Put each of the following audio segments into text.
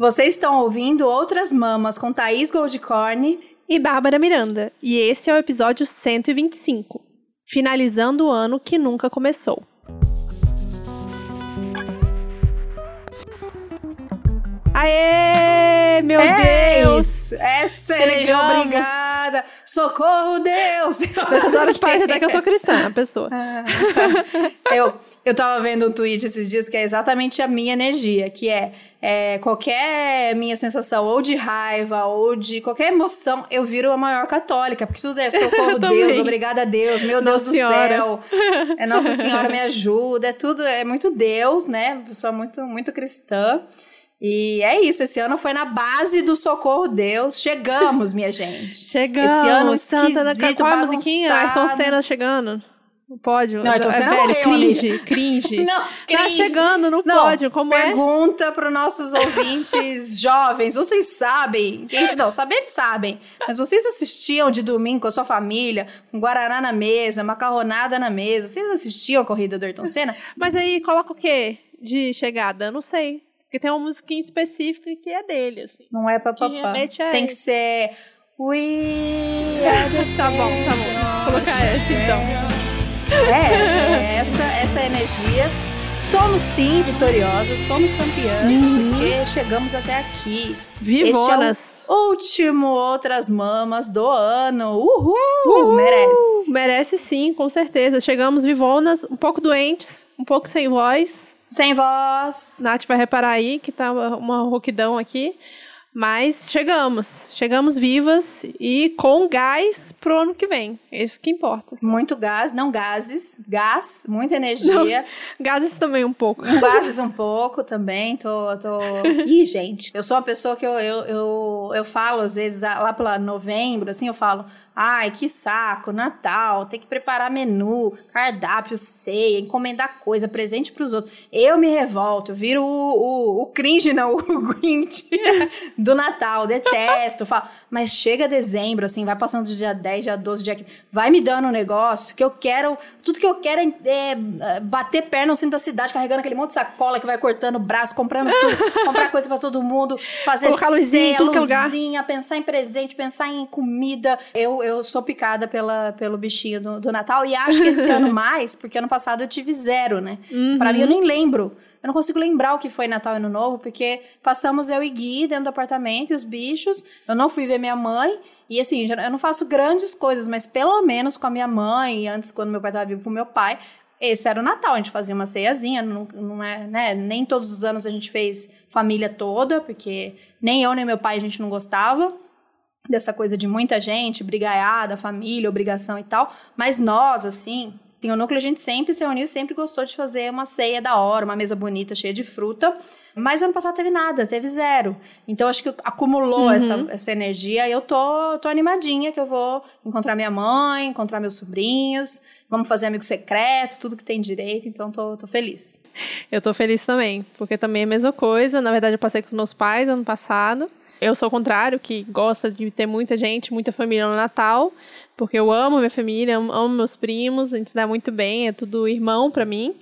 Vocês estão ouvindo Outras Mamas com Thaís Goldcorn e Bárbara Miranda, e esse é o episódio 125, finalizando o ano que nunca começou. Aê, meu é Deus! Isso. Essa é obrigada! Socorro, Deus! Nessas horas parece até que eu sou cristã, a pessoa. eu, eu tava vendo um tweet esses dias que é exatamente a minha energia, que é é, qualquer minha sensação, ou de raiva, ou de qualquer emoção, eu viro a maior católica, porque tudo é socorro Deus, obrigada a Deus, meu Deus Nossa do Senhora. céu, é Nossa Senhora me ajuda, é tudo, é muito Deus, né? Pessoa muito, muito cristã. E é isso, esse ano foi na base do socorro Deus. Chegamos, minha gente. Chegamos. Esse ano esquisito, Qual a musiquinha? Ayrton Senna chegando. No pódio. Não, então você é não velho, cringe, cringe. não, tá cringe. Tá chegando no não, pódio, como pergunta é? Pergunta para os nossos ouvintes jovens, vocês sabem, quem, não, saber sabem, mas vocês assistiam de domingo com a sua família, com guaraná na mesa, macarronada na mesa, vocês assistiam a corrida do Ayrton Senna? Mas aí coloca o quê de chegada? Eu não sei. Porque tem uma musiquinha específica que é dele, assim. Não é papapá. Tem que ser... We are the Tá bom, tá bom. Vou colocar essa então. É essa, essa, essa é a energia. Somos sim vitoriosas, somos campeãs, uhum. porque chegamos até aqui. Vivonas! É último Outras Mamas do ano. Uhul! Uhul! Merece. Merece sim, com certeza. Chegamos vivonas, um pouco doentes, um pouco sem voz. Sem voz. Nath vai reparar aí que tá uma rouquidão aqui. Mas chegamos, chegamos vivas e com gás pro ano que vem. É isso que importa. Muito gás, não gases, gás, muita energia. Não, gases também um pouco. Gases um pouco também, tô, tô... Ih, gente, eu sou uma pessoa que eu, eu, eu, eu falo às vezes, lá pela novembro, assim, eu falo, Ai, que saco, Natal, tem que preparar menu, cardápio, ceia, encomendar coisa, presente para os outros. Eu me revolto, eu viro o, o, o cringe, não, o Grinch do Natal, detesto. Falo, mas chega dezembro, assim, vai passando do dia 10, dia 12, dia 15, vai me dando um negócio que eu quero, tudo que eu quero é, é bater perna no centro da cidade, carregando aquele monte de sacola que vai cortando o braço, comprando tudo, comprar coisa para todo mundo, fazer Colocar luzinha, ceia, luzinha, pensar em presente, pensar em comida. Eu, eu sou picada pela, pelo bichinho do, do Natal e acho que esse ano mais, porque ano passado eu tive zero, né? Uhum. Pra mim eu nem lembro. Eu não consigo lembrar o que foi Natal e Ano Novo, porque passamos eu e Gui dentro do apartamento e os bichos. Eu não fui ver minha mãe. E assim, eu não faço grandes coisas, mas pelo menos com a minha mãe, antes, quando meu pai estava vivo com meu pai, esse era o Natal. A gente fazia uma ceiazinha, não, não é, né? Nem todos os anos a gente fez família toda, porque nem eu nem meu pai a gente não gostava dessa coisa de muita gente, brigaiada, família, obrigação e tal, mas nós, assim, tem o núcleo, a gente sempre se reuniu, sempre gostou de fazer uma ceia da hora, uma mesa bonita, cheia de fruta. Mas ano passado teve nada, teve zero. Então acho que acumulou uhum. essa, essa energia e eu tô, tô animadinha que eu vou encontrar minha mãe, encontrar meus sobrinhos, vamos fazer amigo secreto, tudo que tem direito, então tô, tô feliz. Eu tô feliz também, porque também é a mesma coisa. Na verdade, eu passei com os meus pais ano passado. Eu sou o contrário, que gosta de ter muita gente, muita família no Natal, porque eu amo minha família, amo meus primos, a gente se dá muito bem, é tudo irmão para mim.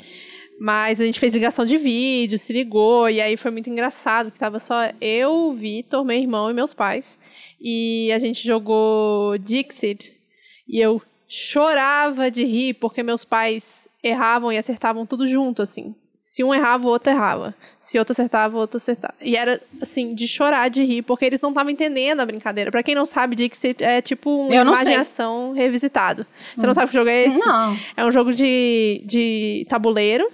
Mas a gente fez ligação de vídeo, se ligou, e aí foi muito engraçado, que tava só eu, Vitor, meu irmão e meus pais. E a gente jogou Dixit, e eu chorava de rir, porque meus pais erravam e acertavam tudo junto, assim. Se um errava, o outro errava. Se outro acertava, o outro acertava. E era, assim, de chorar, de rir, porque eles não estavam entendendo a brincadeira. Pra quem não sabe, Dixit é tipo uma imaginação sei. revisitado. Você hum. não sabe que jogo é esse? Não. É um jogo de, de tabuleiro,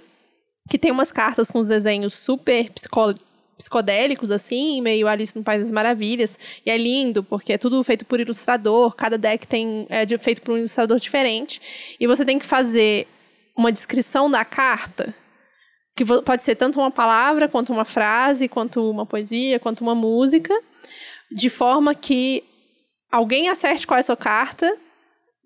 que tem umas cartas com os desenhos super psicó psicodélicos, assim, meio Alice no País das Maravilhas. E é lindo, porque é tudo feito por ilustrador, cada deck tem, é feito por um ilustrador diferente. E você tem que fazer uma descrição da carta que pode ser tanto uma palavra, quanto uma frase, quanto uma poesia, quanto uma música, de forma que alguém acerte qual é a sua carta,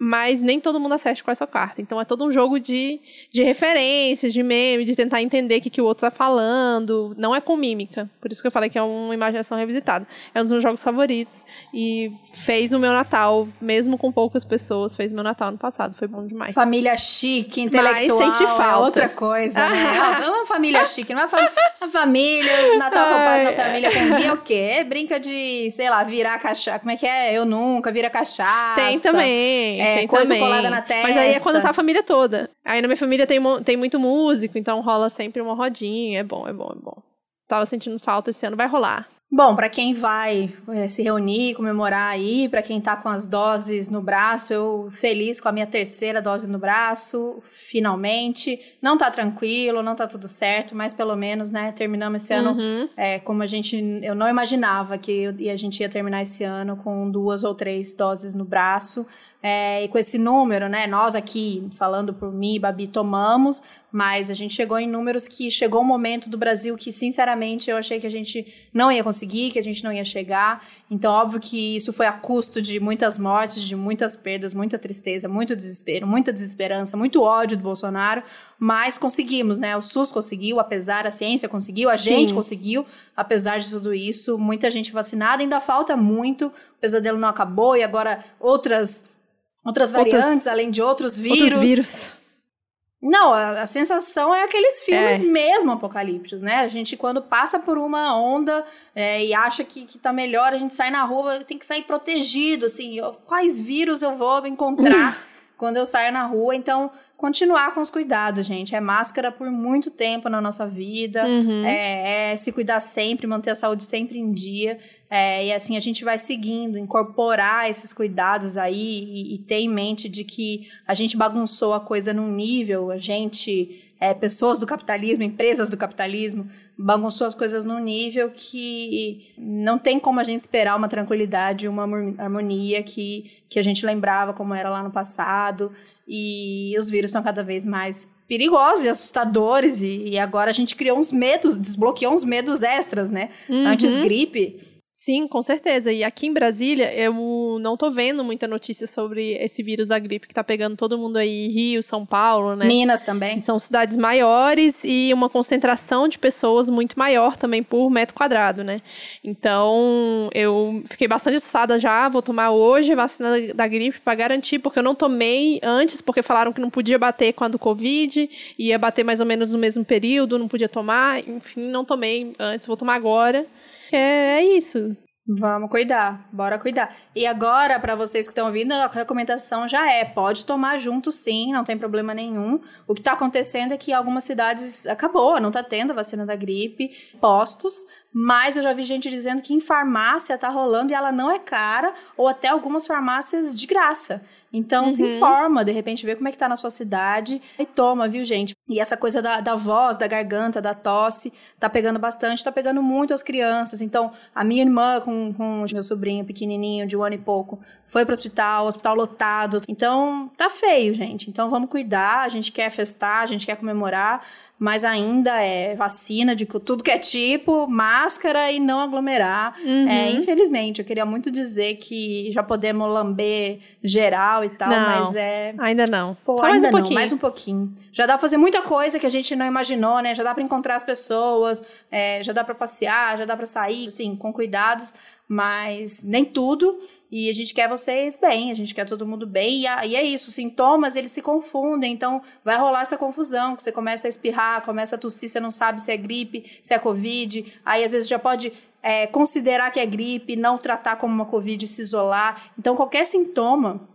mas nem todo mundo acerte com essa carta. Então é todo um jogo de, de referências, de meme, de tentar entender o que, que o outro tá falando. Não é com mímica. Por isso que eu falei que é uma imaginação revisitada. É um dos meus jogos favoritos. E fez o meu Natal, mesmo com poucas pessoas, fez o meu Natal no passado. Foi bom demais. Família chique, intelectual. Mas sente falta. É outra coisa, né? é uma família chique, não é uma, uma família. Os Natal que eu passo na família com guia é o quê? Brinca de, sei lá, virar cachaça. Como é que é? Eu nunca, vira cachaça. Tem também. É, é, coisa também. colada na testa. Mas aí é quando tá a família toda. Aí na minha família tem, tem muito músico, então rola sempre uma rodinha. É bom, é bom, é bom. Tava sentindo falta esse ano, vai rolar. Bom, para quem vai é, se reunir, comemorar aí, para quem tá com as doses no braço, eu feliz com a minha terceira dose no braço, finalmente. Não tá tranquilo, não tá tudo certo, mas pelo menos, né, terminamos esse ano uhum. é, como a gente. Eu não imaginava que a gente ia terminar esse ano com duas ou três doses no braço. É, e com esse número, né? Nós aqui, falando por mim, Babi, tomamos, mas a gente chegou em números que chegou um momento do Brasil que, sinceramente, eu achei que a gente não ia conseguir, que a gente não ia chegar. Então, óbvio que isso foi a custo de muitas mortes, de muitas perdas, muita tristeza, muito desespero, muita desesperança, muito ódio do Bolsonaro, mas conseguimos, né? O SUS conseguiu, apesar, a ciência conseguiu, a Sim. gente conseguiu, apesar de tudo isso, muita gente vacinada, ainda falta muito, o pesadelo não acabou e agora outras outras variantes, além de outros vírus. Outros vírus. Não, a, a, sensação é aqueles filmes é. mesmo apocalípticos, né? A gente, quando passa por uma onda é, e acha que, que tá melhor, a gente sai na rua, tem que sair protegido, assim. Quais vírus eu vou encontrar quando eu saio na rua? Então, continuar com os cuidados, gente. É máscara por muito tempo na nossa vida, uhum. é, é se cuidar sempre, manter a saúde sempre em dia. É, e assim a gente vai seguindo, incorporar esses cuidados aí e, e, ter em mente de que a gente bagunçou a coisa num nível, a gente, é, pessoas do capitalismo, empresas do capitalismo, bagunçou as coisas num nível que não tem como a gente esperar uma tranquilidade, uma harmonia que, que a gente lembrava como era lá no passado. E os vírus estão cada vez mais perigosos e assustadores. E, e, agora a gente criou uns medos, desbloqueou uns medos extras, né? Uhum. Antes gripe Sim, com certeza. E aqui em Brasília, eu não tô vendo muita notícia sobre esse vírus da gripe que tá pegando todo mundo aí, Rio, São Paulo, né? Minas também. Que são cidades maiores e uma concentração de pessoas muito maior também por metro quadrado, né? Então, eu fiquei bastante assustada já, vou tomar hoje a vacina da gripe para garantir, porque eu não tomei antes, porque falaram que não podia bater com a do Covid, ia bater mais ou menos no mesmo período, não podia tomar, enfim, não tomei antes, vou tomar agora. É, é isso. Vamos cuidar, bora cuidar. E agora, para vocês que estão ouvindo, a recomendação já é: pode tomar junto sim, não tem problema nenhum. O que está acontecendo é que algumas cidades acabou, não está tendo a vacina da gripe, postos, mas eu já vi gente dizendo que em farmácia tá rolando e ela não é cara, ou até algumas farmácias de graça. Então uhum. se informa, de repente vê como é que tá na sua cidade e toma, viu, gente? E essa coisa da, da voz, da garganta, da tosse, tá pegando bastante, tá pegando muito as crianças. Então, a minha irmã com, com meu sobrinho pequenininho, de um ano e pouco, foi pro hospital, hospital lotado. Então, tá feio, gente. Então, vamos cuidar, a gente quer festar, a gente quer comemorar mas ainda é vacina de tudo que é tipo, máscara e não aglomerar. Uhum. É, infelizmente, eu queria muito dizer que já podemos lamber geral e tal, não, mas é. Ainda não. Pô, ainda mais um não, pouquinho. mais um pouquinho. Já dá pra fazer muita coisa que a gente não imaginou, né? Já dá pra encontrar as pessoas, é, já dá pra passear, já dá pra sair, assim, com cuidados, mas nem tudo. E a gente quer vocês bem, a gente quer todo mundo bem. E, e é isso, sintomas, eles se confundem. Então, vai rolar essa confusão, que você começa a espirrar, começa a tossir, você não sabe se é gripe, se é covid. Aí, às vezes, já pode é, considerar que é gripe, não tratar como uma covid, se isolar. Então, qualquer sintoma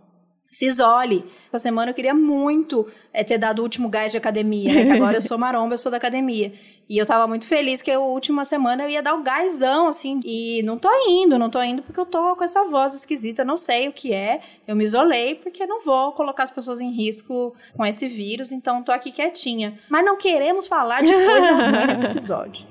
se isole. Essa semana eu queria muito é, ter dado o último gás de academia, né? Agora eu sou maromba, eu sou da academia. E eu tava muito feliz que a última semana eu ia dar o gásão, assim. E não tô indo, não tô indo porque eu tô com essa voz esquisita, não sei o que é. Eu me isolei porque não vou colocar as pessoas em risco com esse vírus, então tô aqui quietinha. Mas não queremos falar de coisa ruim nesse episódio.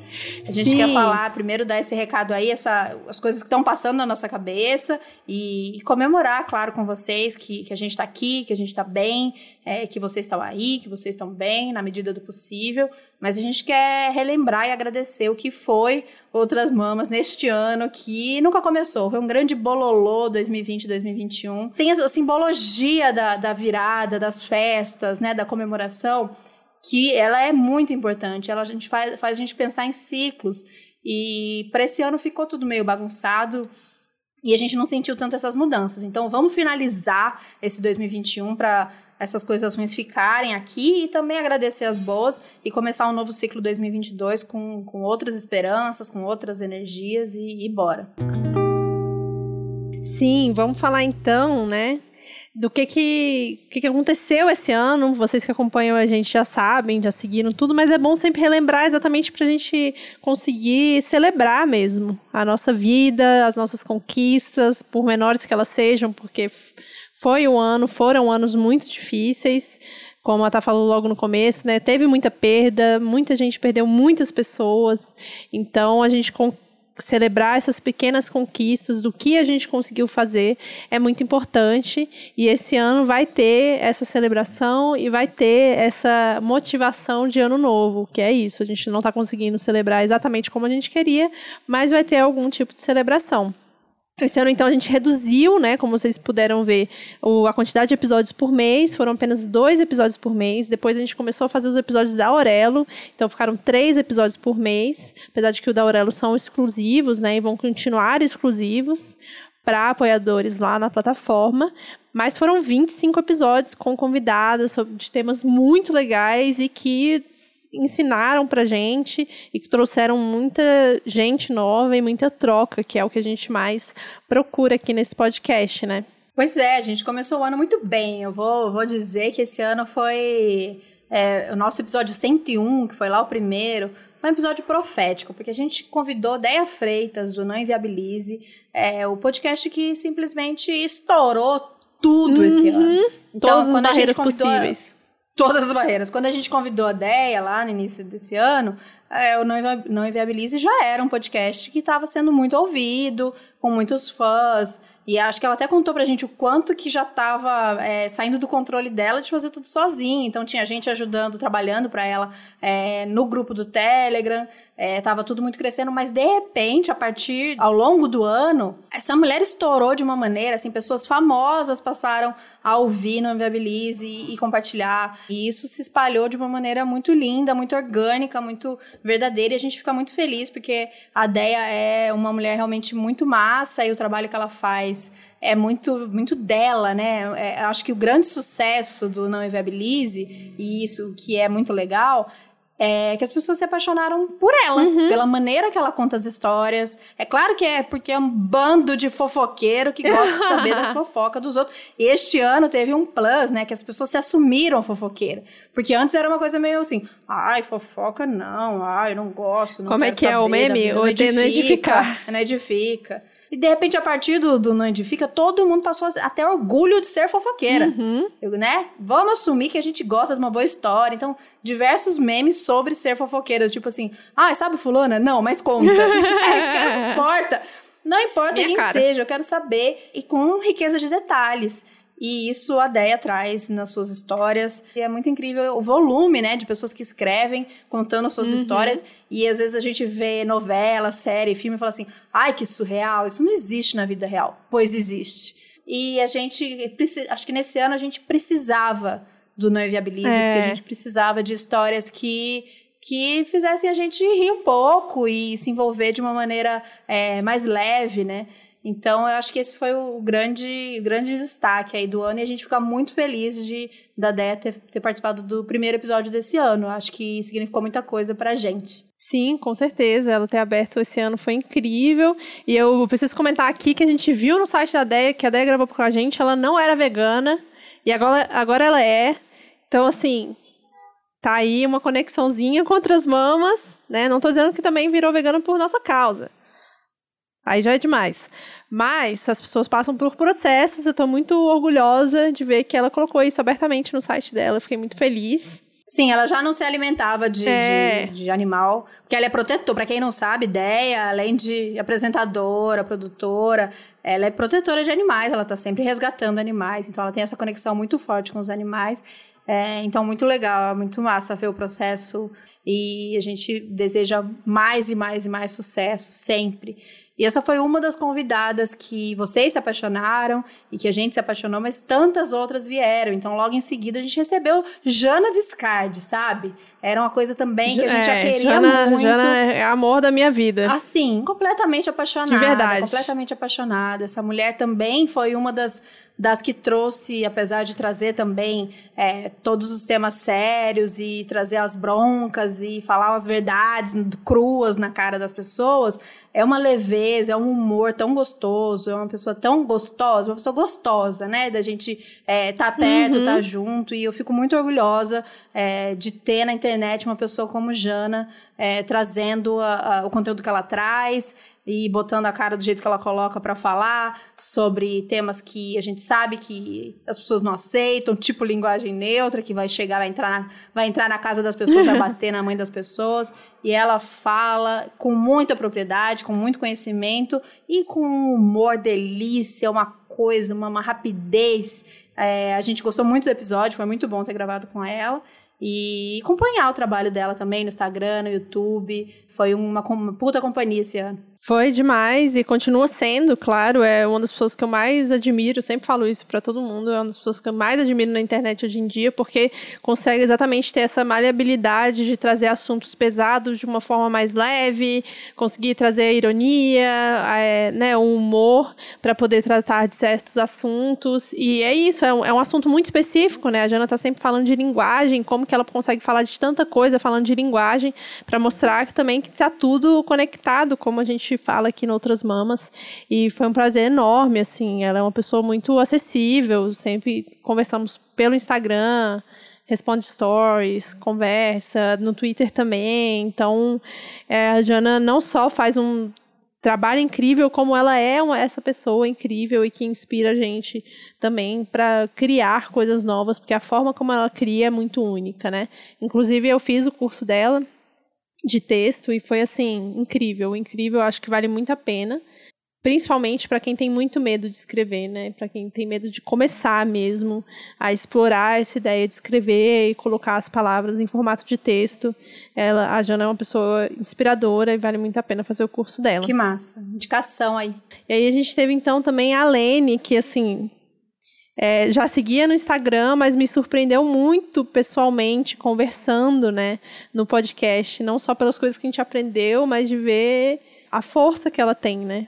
A gente Sim. quer falar, primeiro dar esse recado aí, essa, as coisas que estão passando na nossa cabeça e, e, comemorar, claro, com vocês que, que a gente tá aqui, que a gente tá bem é, que vocês estão aí, que vocês estão bem, na medida do possível. Mas a gente quer relembrar e agradecer o que foi Outras Mamas neste ano, que nunca começou. Foi um grande bololô 2020-2021. Tem a simbologia da, da virada, das festas, né, da comemoração, que ela é muito importante. Ela a gente faz, faz a gente pensar em ciclos. E para esse ano ficou tudo meio bagunçado e a gente não sentiu tanto essas mudanças. Então vamos finalizar esse 2021 para essas coisas ruins ficarem aqui e também agradecer as boas e começar um novo ciclo 2022 com, com outras esperanças, com outras energias e, e bora. Sim, vamos falar então, né, do que que, que que aconteceu esse ano. Vocês que acompanham a gente já sabem, já seguiram tudo, mas é bom sempre relembrar exatamente para a gente conseguir celebrar mesmo a nossa vida, as nossas conquistas, por menores que elas sejam, porque foi um ano, foram anos muito difíceis. Como a Tá falou logo no começo, né? Teve muita perda, muita gente perdeu muitas pessoas. Então a gente celebrar essas pequenas conquistas do que a gente conseguiu fazer é muito importante e esse ano vai ter essa celebração e vai ter essa motivação de ano novo, que é isso, a gente não está conseguindo celebrar exatamente como a gente queria, mas vai ter algum tipo de celebração. Esse ano, então, a gente reduziu, né? Como vocês puderam ver, o, a quantidade de episódios por mês. Foram apenas dois episódios por mês. Depois a gente começou a fazer os episódios da Aurelo. Então ficaram três episódios por mês. Apesar de que o da Aurelo são exclusivos, né? E vão continuar exclusivos para apoiadores lá na plataforma. Mas foram 25 episódios com convidadas sobre de temas muito legais e que ensinaram pra gente e que trouxeram muita gente nova e muita troca, que é o que a gente mais procura aqui nesse podcast, né? Pois é, a gente começou o ano muito bem. Eu vou, vou dizer que esse ano foi é, o nosso episódio 101, que foi lá o primeiro, um episódio profético, porque a gente convidou Deia Freitas, do Não Inviabilize, é, o podcast que simplesmente estourou tudo uhum. esse ano. Então, Todas as barreiras possíveis. Todas as barreiras. Quando a gente convidou a Deia lá no início desse ano, é, o Não Inviabilize já era um podcast que estava sendo muito ouvido, com muitos fãs. E acho que ela até contou pra gente o quanto que já estava é, saindo do controle dela de fazer tudo sozinha. Então tinha gente ajudando, trabalhando para ela é, no grupo do Telegram. É, tava tudo muito crescendo, mas de repente, a partir ao longo do ano, essa mulher estourou de uma maneira, assim, pessoas famosas passaram a ouvir no Inviabilize e, e compartilhar. E isso se espalhou de uma maneira muito linda, muito orgânica, muito verdadeira. E a gente fica muito feliz porque a Deia é uma mulher realmente muito massa e o trabalho que ela faz é muito, muito dela, né? É, acho que o grande sucesso do Não Inviabilize, e isso que é muito legal, é que as pessoas se apaixonaram por ela, uhum. pela maneira que ela conta as histórias. É claro que é porque é um bando de fofoqueiro que gosta de saber das fofocas dos outros. E este ano teve um plus, né, que as pessoas se assumiram fofoqueira. Porque antes era uma coisa meio assim, ai, fofoca não, ai, não gosto, não Como é que é o meme? Não edifica, não edifica. Não edifica. E de repente, a partir do, do Não Edifica, todo mundo passou a ter orgulho de ser fofoqueira. Uhum. Eu, né? Vamos assumir que a gente gosta de uma boa história. Então, diversos memes sobre ser fofoqueira. Tipo assim, ah, sabe fulana? Não, mas conta. é, não importa. Não importa Minha quem cara. seja, eu quero saber. E com riqueza de detalhes. E isso a Deia traz nas suas histórias. E é muito incrível o volume, né, de pessoas que escrevem, contando suas uhum. histórias. E às vezes a gente vê novela, série, filme e fala assim: ai, que surreal, isso não existe na vida real. Pois existe. E a gente, acho que nesse ano a gente precisava do Não Viabilize, é. porque a gente precisava de histórias que que fizessem a gente rir um pouco e se envolver de uma maneira é, mais leve, né? Então, eu acho que esse foi o grande, grande destaque aí do ano e a gente fica muito feliz de da Déia ter, ter participado do primeiro episódio desse ano. Acho que significou muita coisa pra gente. Sim, com certeza. Ela ter aberto esse ano foi incrível. E eu preciso comentar aqui que a gente viu no site da Déia, que a Déia gravou com a gente, ela não era vegana. E agora, agora ela é. Então, assim, tá aí uma conexãozinha com outras mamas, né? Não tô dizendo que também virou vegana por nossa causa. Aí já é demais. Mas as pessoas passam por processos, eu tô muito orgulhosa de ver que ela colocou isso abertamente no site dela. Eu fiquei muito feliz. Sim, ela já não se alimentava de, é. de, de, animal, porque ela é protetora. Para quem não sabe, ideia, além de apresentadora, produtora, ela é protetora de animais, ela tá sempre resgatando animais, então ela tem essa conexão muito forte com os animais. É, então, muito legal, muito massa ver o processo e a gente deseja mais e mais e mais sucesso sempre. E essa foi uma das convidadas que vocês se apaixonaram e que a gente se apaixonou, mas tantas outras vieram. Então, logo em seguida, a gente recebeu Jana Viscardi, sabe? Era uma coisa também que a gente é, já queria Jana, muito. Jana é amor da minha vida. Assim, completamente apaixonada. De verdade. Completamente apaixonada. Essa mulher também foi uma das das que trouxe, apesar de trazer também é, todos os temas sérios e trazer as broncas e falar as verdades cruas na cara das pessoas, é uma leveza, é um humor tão gostoso, é uma pessoa tão gostosa, uma pessoa gostosa, né? Da gente é, tá perto, uhum. tá junto, e eu fico muito orgulhosa é, de ter na internet uma pessoa como Jana é, trazendo a, a, o conteúdo que ela traz e botando a cara do jeito que ela coloca para falar sobre temas que a gente sabe que as pessoas não aceitam, tipo linguagem neutra, que vai chegar, vai entrar na, vai entrar na casa das pessoas, vai bater na mãe das pessoas. E ela fala com muita propriedade, com muito conhecimento e com um humor delícia, uma coisa, uma, uma rapidez. É, a gente gostou muito do episódio, foi muito bom ter gravado com ela e acompanhar o trabalho dela também no Instagram, no YouTube. Foi uma, uma puta companhia esse ano. Foi demais e continua sendo, claro, é uma das pessoas que eu mais admiro, sempre falo isso para todo mundo, é uma das pessoas que eu mais admiro na internet hoje em dia, porque consegue exatamente ter essa maleabilidade de trazer assuntos pesados de uma forma mais leve, conseguir trazer a ironia, é, né, o humor para poder tratar de certos assuntos. E é isso, é um, é um assunto muito específico, né? A Jana tá sempre falando de linguagem, como que ela consegue falar de tanta coisa falando de linguagem, para mostrar que também que tá tudo conectado, como a gente fala aqui em outras mamas. E foi um prazer enorme, assim. Ela é uma pessoa muito acessível, sempre conversamos pelo Instagram, responde stories, conversa, no Twitter também. Então, é, a Jana não só faz um trabalho incrível, como ela é uma, essa pessoa incrível e que inspira a gente também para criar coisas novas, porque a forma como ela cria é muito única, né? Inclusive, eu fiz o curso dela de texto e foi assim incrível, incrível. Acho que vale muito a pena, principalmente para quem tem muito medo de escrever, né? Para quem tem medo de começar mesmo a explorar essa ideia de escrever e colocar as palavras em formato de texto. Ela, a Jana é uma pessoa inspiradora e vale muito a pena fazer o curso dela. Que massa, indicação aí. E aí a gente teve então também a Lene, que assim é, já seguia no Instagram, mas me surpreendeu muito pessoalmente, conversando, né, no podcast. Não só pelas coisas que a gente aprendeu, mas de ver a força que ela tem, né?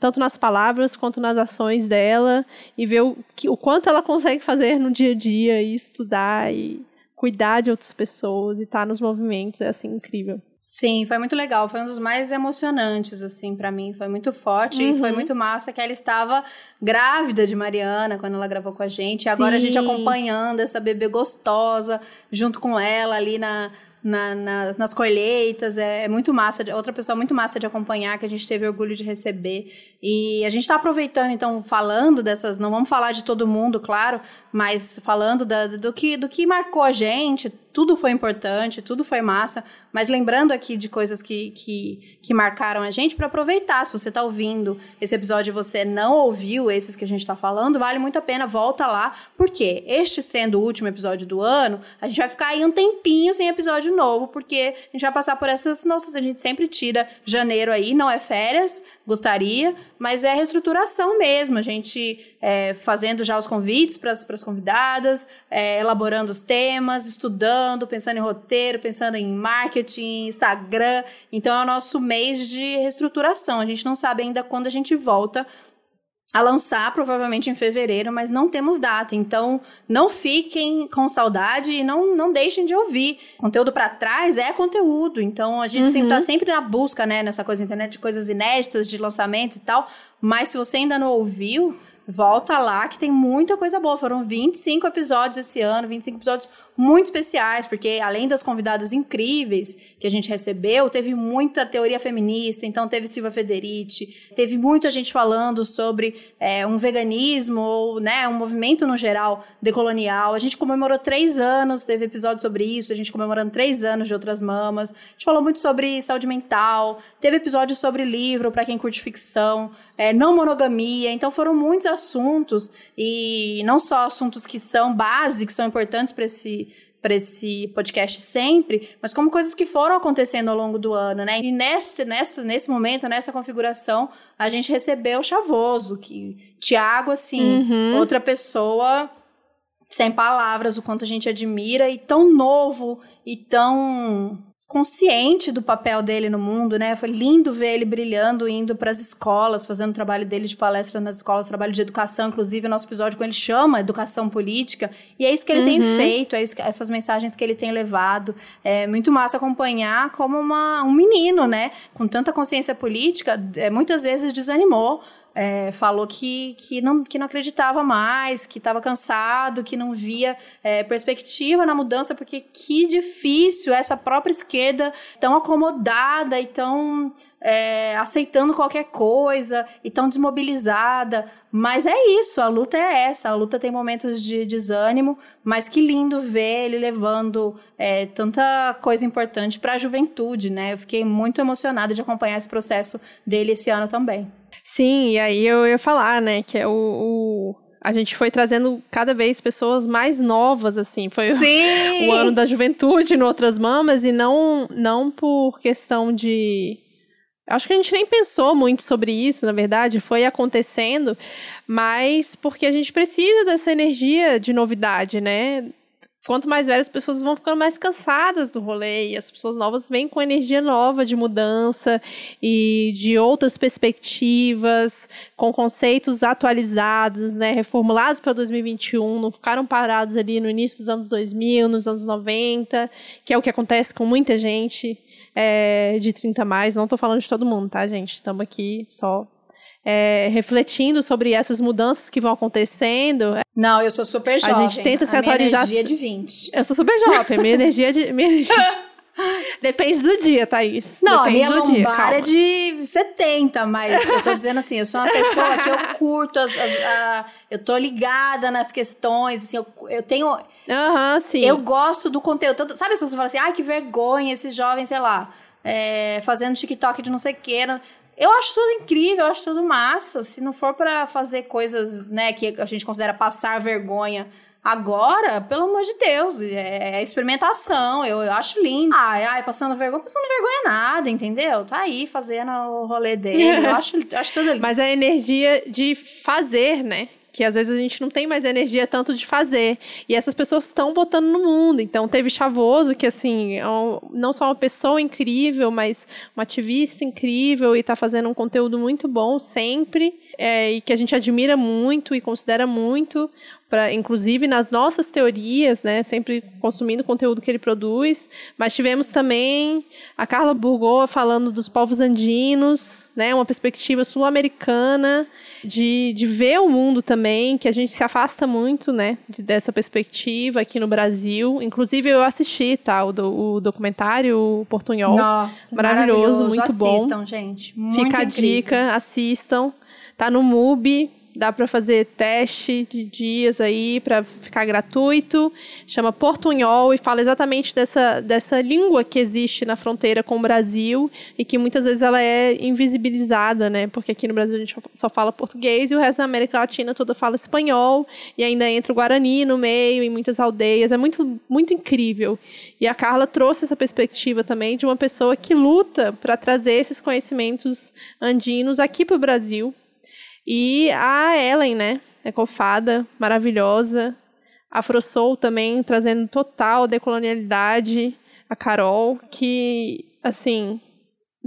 Tanto nas palavras quanto nas ações dela. E ver o, que, o quanto ela consegue fazer no dia a dia e estudar e cuidar de outras pessoas e estar tá nos movimentos. É, assim, incrível. Sim, foi muito legal. Foi um dos mais emocionantes, assim, para mim. Foi muito forte uhum. e foi uhum. muito massa que ela estava grávida de Mariana quando ela gravou com a gente. E agora a gente acompanhando essa bebê gostosa junto com ela ali na, na, nas, nas colheitas. É, é, muito massa. Outra pessoa muito massa de acompanhar, que a gente teve orgulho de receber. E a gente está aproveitando, então, falando dessas. Não vamos falar de todo mundo, claro, mas falando da, do, que, do que marcou a gente, tudo foi importante, tudo foi massa, mas lembrando aqui de coisas que, que, que marcaram a gente para aproveitar. Se você está ouvindo esse episódio e você não ouviu esses que a gente está falando, vale muito a pena, volta lá, porque este sendo o último episódio do ano, a gente vai ficar aí um tempinho sem episódio novo, porque a gente vai passar por essas. Nossa, a gente sempre tira janeiro aí, não é férias, gostaria, mas é reestruturação mesmo. A gente é, fazendo já os convites para as convidadas, é, elaborando os temas, estudando, pensando em roteiro, pensando em marketing, Instagram. Então é o nosso mês de reestruturação. A gente não sabe ainda quando a gente volta a lançar, provavelmente em fevereiro, mas não temos data. Então, não fiquem com saudade e não, não deixem de ouvir. Conteúdo para trás é conteúdo. Então, a gente uhum. sempre tá sempre na busca, né, nessa coisa da internet, de coisas inéditas, de lançamentos e tal. Mas se você ainda não ouviu, volta lá que tem muita coisa boa. Foram 25 episódios esse ano, 25 episódios muito especiais, porque além das convidadas incríveis que a gente recebeu, teve muita teoria feminista, então teve Silva Federici, teve muita gente falando sobre é, um veganismo ou né, um movimento no geral decolonial. A gente comemorou três anos, teve episódio sobre isso, a gente comemorando três anos de outras mamas. A gente falou muito sobre saúde mental, teve episódio sobre livro para quem curte ficção, é, não monogamia, então foram muitos assuntos, e não só assuntos que são base, que são importantes para esse para esse podcast sempre, mas como coisas que foram acontecendo ao longo do ano, né? E neste, nesta, nesse momento, nessa configuração, a gente recebeu o Chavoso, que Tiago, assim, uhum. outra pessoa sem palavras, o quanto a gente admira, e tão novo e tão consciente do papel dele no mundo, né? Foi lindo ver ele brilhando, indo para as escolas, fazendo o trabalho dele de palestra nas escolas, trabalho de educação, inclusive o nosso episódio com ele chama educação política, e é isso que ele uhum. tem feito, é isso, essas mensagens que ele tem levado. É muito massa acompanhar como uma, um menino, né? Com tanta consciência política, é, muitas vezes desanimou é, falou que, que, não, que não acreditava mais, que estava cansado, que não via é, perspectiva na mudança, porque que difícil essa própria esquerda tão acomodada e tão é, aceitando qualquer coisa e tão desmobilizada. Mas é isso, a luta é essa. A luta tem momentos de desânimo, mas que lindo ver ele levando é, tanta coisa importante para a juventude, né? Eu fiquei muito emocionada de acompanhar esse processo dele esse ano também. Sim, e aí eu ia falar, né, que é o, o a gente foi trazendo cada vez pessoas mais novas, assim. Foi o, o, ano da juventude no Outras Mamas, e não, não por questão de. Acho que a gente nem pensou muito sobre isso, na verdade, foi acontecendo, mas porque a gente precisa dessa energia de novidade, né? Quanto mais velhas as pessoas vão ficando mais cansadas do rolê e as pessoas novas vêm com energia nova de mudança e de outras perspectivas, com conceitos atualizados, né, reformulados para 2021, não ficaram parados ali no início dos anos 2000, nos anos 90, que é o que acontece com muita gente é, de 30 mais. Não estou falando de todo mundo, tá, gente? Estamos aqui só é, refletindo sobre essas mudanças que vão acontecendo. Não, eu sou super jovem. A gente tenta se a atualizar. Minha energia é de 20. Eu sou super jovem, minha energia é de. Minha energia... Depende do dia, Thaís. Não, Depende a minha lombar é de 70, mas eu tô dizendo assim, eu sou uma pessoa que eu curto, as, as, a, eu tô ligada nas questões, assim, eu, eu tenho... Aham, uhum, sim. Eu gosto do conteúdo. Sabe se você fala assim, ai, que vergonha esses jovens, sei lá, é, fazendo TikTok de não sei o quê. Eu acho tudo incrível, eu acho tudo massa. Se não for para fazer coisas, né, que a gente considera passar vergonha agora, pelo amor de Deus, é, é experimentação, eu, eu acho lindo. Ai, ai, passando vergonha, passando vergonha nada, entendeu? Tá aí fazendo o rolê dele, eu acho, eu acho tudo lindo. Mas a energia de fazer, né? Que às vezes a gente não tem mais energia tanto de fazer. E essas pessoas estão botando no mundo. Então teve Chavoso, que assim, é um, não só uma pessoa incrível, mas uma ativista incrível e está fazendo um conteúdo muito bom sempre. É, e que a gente admira muito e considera muito, pra, inclusive nas nossas teorias, né, sempre consumindo o conteúdo que ele produz. Mas tivemos também a Carla Burgoa falando dos povos andinos, né, uma perspectiva sul-americana de, de ver o mundo também, que a gente se afasta muito, né, dessa perspectiva aqui no Brasil. Inclusive, eu assisti, tá, o, do, o documentário o Portunhol. Nossa, maravilhoso, maravilhoso. muito bom. Assistam, gente. Muito Fica incrível. a dica, assistam. Tá no MUBI, Dá para fazer teste de dias aí para ficar gratuito. Chama Portunhol e fala exatamente dessa, dessa língua que existe na fronteira com o Brasil e que muitas vezes ela é invisibilizada, né? Porque aqui no Brasil a gente só fala português e o resto da América Latina toda fala espanhol e ainda entra o Guarani no meio em muitas aldeias. É muito, muito incrível. E a Carla trouxe essa perspectiva também de uma pessoa que luta para trazer esses conhecimentos andinos aqui para o Brasil e a Ellen, né? Ecofada, maravilhosa. Afro Soul também, trazendo total decolonialidade. A Carol, que, assim,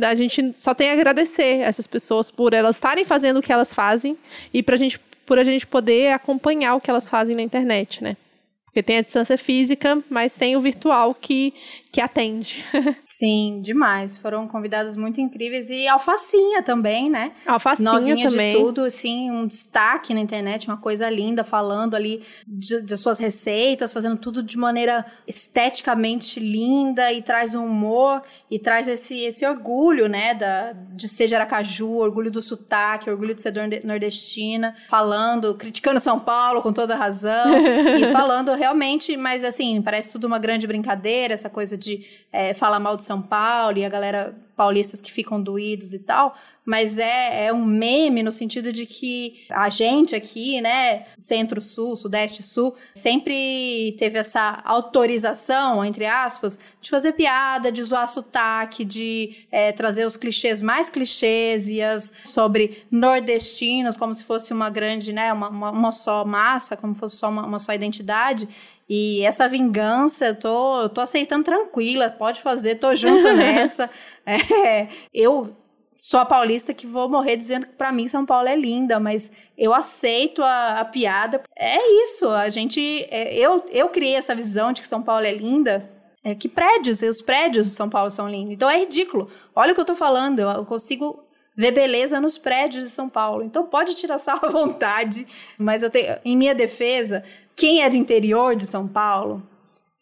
a gente só tem a agradecer essas pessoas por elas estarem fazendo o que elas fazem e pra gente, por a gente poder acompanhar o que elas fazem na internet, né? Porque tem a distância física, mas tem o virtual que, que atende. Sim, demais. Foram convidadas muito incríveis. E Alfacinha também, né? Alfacinha Novinha também. de tudo, assim, um destaque na internet, uma coisa linda, falando ali de, de suas receitas, fazendo tudo de maneira esteticamente linda e traz um humor e traz esse, esse orgulho, né, da, de ser de Aracaju, orgulho do sotaque, orgulho de ser nordestina, falando, criticando São Paulo com toda razão e falando realmente, mas assim, parece tudo uma grande brincadeira, essa coisa de é, falar mal de São Paulo e a galera paulistas que ficam doídos e tal. mas é, é um meme no sentido de que a gente aqui, né, centro-sul, sudeste-sul, sempre teve essa autorização, entre aspas, de fazer piada, de zoar sotaque, de é, trazer os clichês mais clichês e as sobre nordestinos, como se fosse uma grande, né, uma, uma, uma só massa, como se fosse só uma, uma só identidade. E essa vingança, eu tô, eu tô aceitando tranquila, pode fazer, tô junto nessa. É, eu sou a paulista que vou morrer dizendo que para mim São Paulo é linda, mas eu aceito a, a piada. É isso, a gente. É, eu, eu criei essa visão de que São Paulo é linda. É que prédios, os prédios de São Paulo são lindos. Então é ridículo. Olha o que eu tô falando, eu consigo ver beleza nos prédios de São Paulo. Então pode tirar sal à vontade, mas eu tenho, em minha defesa, quem é do interior de São Paulo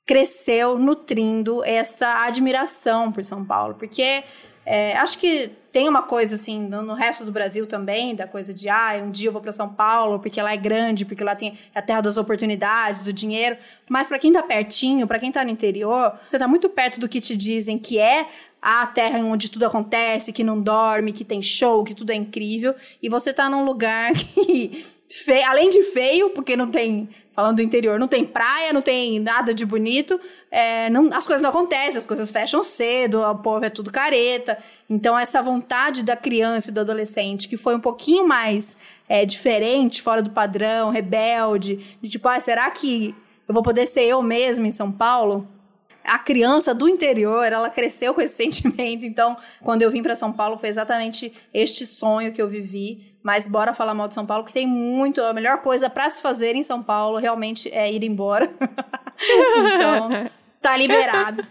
cresceu nutrindo essa admiração por São Paulo, porque é, acho que tem uma coisa assim no, resto do Brasil também, da coisa de ah, um dia eu vou para São Paulo porque lá é grande, porque lá tem a terra das oportunidades, do dinheiro. Mas para quem tá pertinho, para quem tá no interior, você tá muito perto do que te dizem que é a terra onde tudo acontece, que não dorme, que tem show, que tudo é incrível, e você tá num lugar que além de feio, porque não tem falando do interior, não tem praia, não tem nada de bonito, é, não, as coisas não acontecem, as coisas fecham cedo, o povo é tudo careta. Então, essa vontade da criança e do adolescente, que foi um pouquinho mais é, diferente, fora do padrão, rebelde, de tipo, ah, será que eu vou poder ser eu mesma em São Paulo? A criança do interior, ela cresceu com esse sentimento. Então, quando eu vim para São Paulo, foi exatamente este sonho que eu vivi mas bora falar mal de São Paulo, que tem muito. A melhor coisa para se fazer em São Paulo realmente é ir embora. então, tá liberado.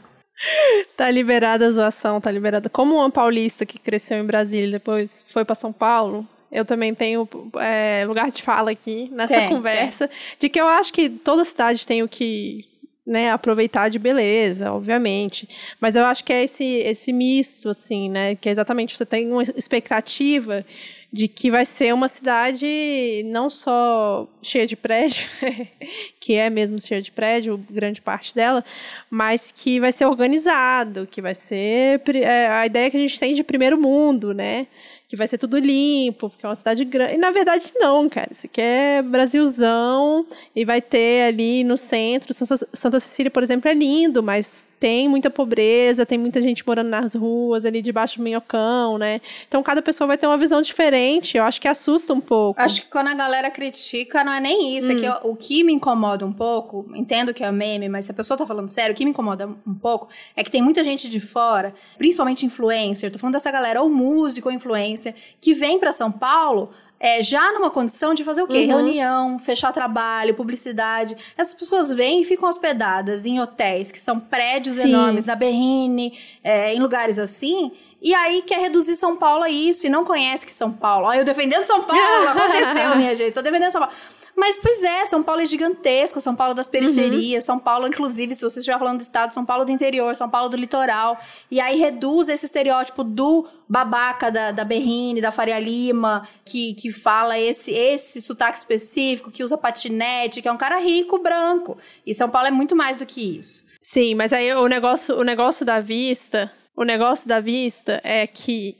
tá liberada a zoação, tá liberada. Como uma paulista que cresceu em Brasília e depois foi para São Paulo, eu também tenho é, lugar de fala aqui nessa tem, conversa. Tem. De que eu acho que toda cidade tem o que né, aproveitar de beleza, obviamente. Mas eu acho que é esse, esse misto, assim, né? Que é exatamente você tem uma expectativa de que vai ser uma cidade não só cheia de prédio, que é mesmo cheia de prédio, grande parte dela, mas que vai ser organizado, que vai ser é, a ideia que a gente tem de primeiro mundo, né? Que vai ser tudo limpo, porque é uma cidade grande. E na verdade, não, cara. Isso aqui é Brasilzão e vai ter ali no centro. Santa Cecília, por exemplo, é lindo, mas tem muita pobreza, tem muita gente morando nas ruas, ali debaixo do minhocão, né? Então cada pessoa vai ter uma visão diferente. Eu acho que assusta um pouco. Acho que quando a galera critica, não é nem isso. Hum. É que hum. eu, o que me incomoda um pouco, entendo que é meme, mas se a pessoa tá falando sério, o que me incomoda um pouco é que tem muita gente de fora, principalmente influencer, tô falando dessa galera, ou músico ou influencer, que vem para São Paulo é, já numa condição de fazer o quê? Uhum. Reunião, fechar trabalho, publicidade. Essas pessoas vêm e ficam hospedadas em hotéis, que são prédios Sim. enormes, na Berrine, é, em lugares assim. E aí quer reduzir São Paulo a isso e não conhece que São Paulo. Ó, eu defendendo São Paulo, aconteceu, minha gente. Tô defendendo São Paulo. Mas, pois é, São Paulo é gigantesca, São Paulo das periferias, uhum. São Paulo, inclusive, se você estiver falando do estado, São Paulo do interior, São Paulo do litoral. E aí reduz esse estereótipo do babaca da, da Berrine, da Faria Lima, que, que fala esse, esse sotaque específico, que usa patinete, que é um cara rico, branco. E São Paulo é muito mais do que isso. Sim, mas aí o negócio, o negócio da vista, o negócio da vista é que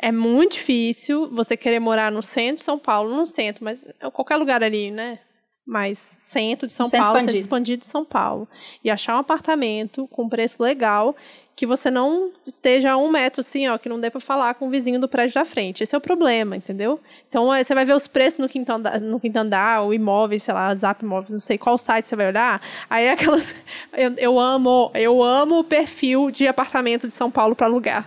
é muito difícil você querer morar no centro de São Paulo, no centro, mas qualquer lugar ali, né? Mas centro de São centro Paulo, expandido. centro expandido de São Paulo. E achar um apartamento com preço legal que você não esteja a um metro, assim, ó, que não dê para falar com o vizinho do prédio da frente. Esse é o problema, entendeu? Então, é, você vai ver os preços no quinto andar, no quinto andar o imóvel, sei lá, Zap Imóvel, não sei qual site você vai olhar. Aí é aquelas... Eu, eu amo, eu amo o perfil de apartamento de São Paulo para alugar.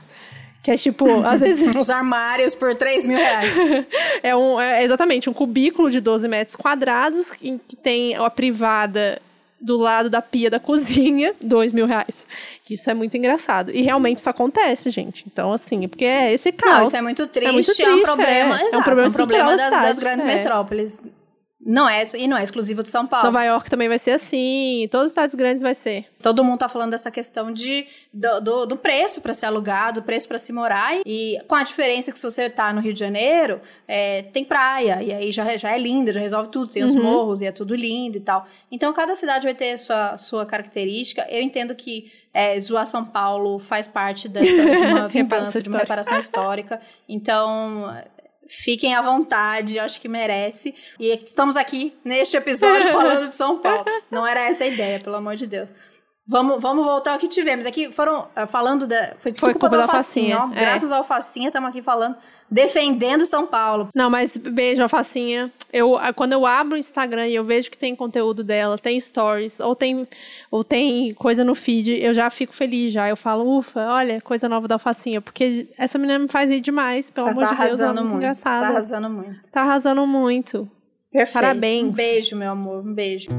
Que é tipo, às vezes. Uns armários por 3 mil reais. é, um, é exatamente um cubículo de 12 metros quadrados que, que tem a privada do lado da pia da cozinha, 2 mil reais. Isso é muito engraçado. E realmente isso acontece, gente. Então, assim, porque é esse caso. Não, isso é muito triste. É, muito triste, é um problema. É, exato, é um problema, é um problema das, das, grandes é. metrópoles. Não é, e não é exclusivo de São Paulo. Nova York também vai ser assim, todos os estados grandes vai ser. Todo mundo tá falando dessa questão de, do, do, do preço para ser alugado, preço para se morar. E com a diferença que se você tá no Rio de Janeiro, é, tem praia, e aí já, já é linda, já resolve tudo, tem uhum. os morros e é tudo lindo e tal. Então cada cidade vai ter sua, sua característica. Eu entendo que é, zoar São Paulo faz parte dessa, de uma vingança, de uma reparação histórica. Então, Fiquem à vontade, eu acho que merece. E estamos aqui neste episódio falando de São Paulo. Não era essa a ideia, pelo amor de Deus. Vamos, vamos voltar ao que tivemos. Aqui foram uh, falando da. Foi, foi culpa, culpa da Alfacinha, ó. É. Graças à Alfacinha, estamos aqui falando, defendendo São Paulo. Não, mas beijo, Alfacinha. Eu, quando eu abro o Instagram e eu vejo que tem conteúdo dela, tem stories, ou tem, ou tem coisa no feed, eu já fico feliz já. Eu falo, ufa, olha, coisa nova da Alfacinha. Porque essa menina me faz rir demais, pelo tá, amor tá de Deus. Ela é muito engraçada. Tá arrasando muito. Tá arrasando muito. Perfeito. Parabéns. Um beijo, meu amor. Um beijo.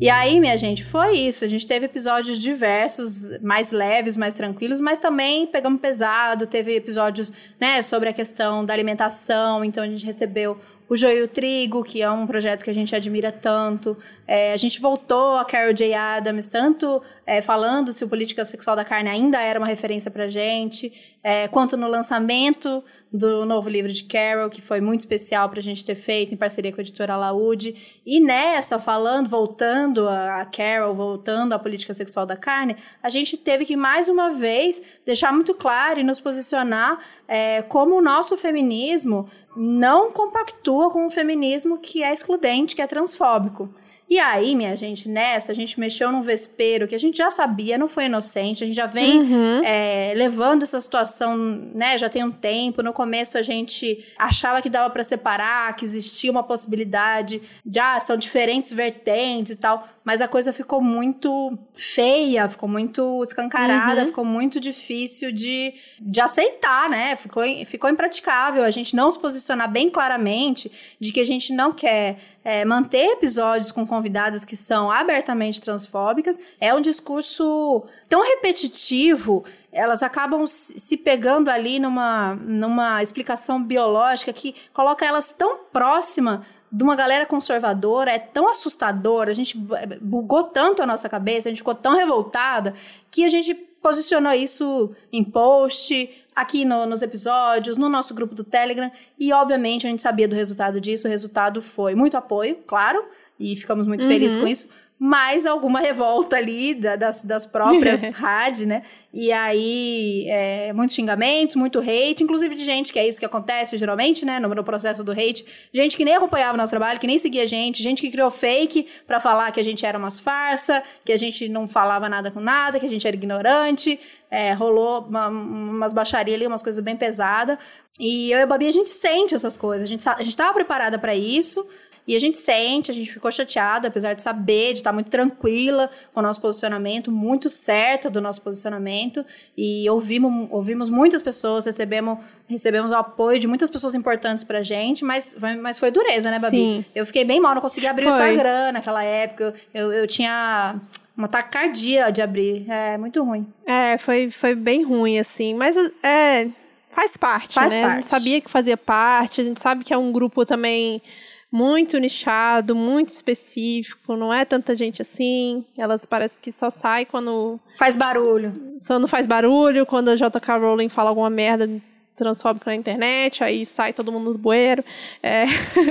E aí, minha gente, foi isso. A gente teve episódios diversos, mais leves, mais tranquilos, mas também pegamos pesado. Teve episódios, né, sobre a questão da alimentação. Então a gente recebeu o Joio Trigo, que é um projeto que a gente admira tanto. É, a gente voltou a Carol J. Adams, tanto é, falando se o Política Sexual da Carne ainda era uma referência pra gente, é, quanto no lançamento do novo livro de Carol, que foi muito especial para a gente ter feito em parceria com a editora Laude. E nessa, falando, voltando a Carol, voltando à política sexual da carne, a gente teve que, mais uma vez, deixar muito claro e nos posicionar é, como o nosso feminismo não compactua com o feminismo que é excludente, que é transfóbico. E aí, minha gente, nessa, a gente mexeu num vespeiro que a gente já sabia, não foi inocente, a gente já vem uhum. é, levando essa situação, né, já tem um tempo. No começo a gente achava que dava para separar, que existia uma possibilidade, já ah, são diferentes vertentes e tal mas a coisa ficou muito feia, ficou muito escancarada, uhum. ficou muito difícil de, de aceitar, né? Ficou, ficou impraticável a gente não se posicionar bem claramente de que a gente não quer é, manter episódios com convidadas que são abertamente transfóbicas. É um discurso tão repetitivo elas acabam se pegando ali numa, numa explicação biológica que coloca elas tão próxima de uma galera conservadora é tão assustador, a gente bugou tanto a nossa cabeça, a gente ficou tão revoltada, que a gente posicionou isso em post, aqui no, nos episódios, no nosso grupo do Telegram, e obviamente a gente sabia do resultado disso, o resultado foi muito apoio, claro, e ficamos muito uhum. felizes com isso, mais alguma revolta ali da, das, das próprias rádios, né? E aí, é, muitos xingamentos, muito hate, inclusive de gente que é isso que acontece geralmente, né? No, no, processo do hate. Gente que nem acompanhava o nosso trabalho, que nem seguia a gente, gente que criou fake para falar que a gente era umas farsa, que a gente não falava nada com nada, que a gente era ignorante. É, rolou uma, umas baixarias ali, umas coisas bem pesadas. E eu e a Babi, a gente sente essas coisas. A gente, a gente tava preparada para isso. E a gente sente, a gente ficou chateada, apesar de saber, de estar muito tranquila com o nosso posicionamento, muito certa do nosso posicionamento. E ouvimos, ouvimos muitas pessoas, recebemos, recebemos o apoio de muitas pessoas importantes pra gente, mas, mas foi dureza, né, Babi? Sim. Eu fiquei bem mal, não consegui abrir foi. o Instagram naquela época. Eu, eu tinha uma taquicardia de abrir. É muito ruim. É, foi, foi bem ruim, assim. Mas é. Faz parte, faz né? Parte. sabia que fazia parte. A gente sabe que é um grupo também muito nichado, muito específico, não é tanta gente assim. Elas parecem que só sai quando. Faz barulho. Só não faz barulho quando a JK Rowling fala alguma merda transfóbico na internet, aí sai todo mundo do bueiro. É,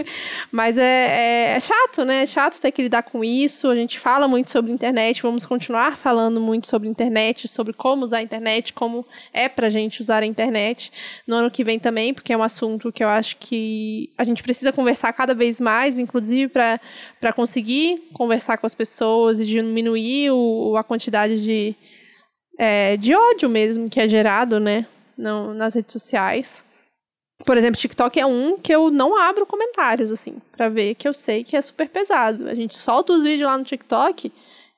mas é, é, é, chato, né? É chato ter que lidar com isso. A gente fala muito sobre internet, vamos continuar falando muito sobre internet, sobre como usar a internet, como é pra gente usar a internet no ano que vem também, porque é um assunto que eu acho que a gente precisa conversar cada vez mais, inclusive para conseguir conversar com as pessoas e diminuir o, a quantidade de, é, de ódio mesmo que é gerado, né? No, nas redes sociais. Por exemplo, TikTok é um que eu não abro comentários, assim, para ver que eu sei que é super pesado. A gente solta os vídeos lá no TikTok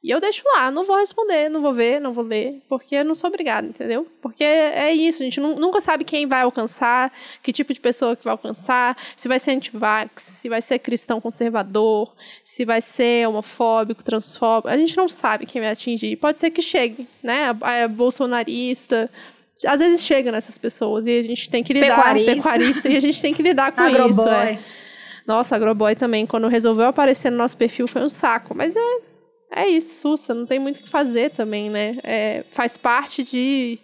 e eu deixo lá, não vou responder, não vou ver, não vou ler, porque eu não sou obrigada, entendeu? Porque é isso, a gente nunca sabe quem vai alcançar, que tipo de pessoa que vai alcançar, se vai ser antivax, se vai ser cristão conservador, se vai ser homofóbico, transfóbico, a gente não sabe quem vai atingir. Pode ser que chegue, né? É bolsonarista, às vezes chega nessas pessoas e a gente tem que lidar pecuarista, pecuarista e a gente tem que lidar com isso. É. Nossa, a Agroboy também, quando resolveu aparecer no nosso perfil, foi um saco. Mas é, é isso, Sussa, não tem muito o que fazer também, né? É, faz parte de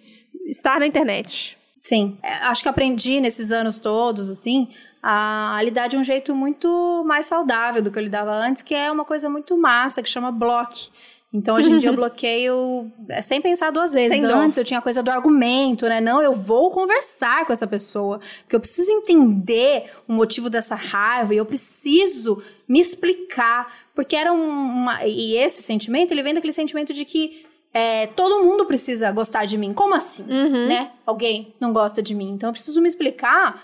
estar na internet. Sim, é, acho que aprendi nesses anos todos, assim, a, lidar de um jeito muito mais saudável do que eu lidava antes, que é uma coisa muito massa, que chama block. Então, hoje em dia, eu bloqueio é, sem pensar duas vezes. Antes, eu tinha a coisa do argumento, né? Não, eu vou conversar com essa pessoa. Porque eu preciso entender o motivo dessa raiva e eu preciso me explicar. Porque era uma... E esse sentimento, ele vem daquele sentimento de que é, todo mundo precisa gostar de mim. Como assim? Uhum. Né? Alguém não gosta de mim. Então, eu preciso me explicar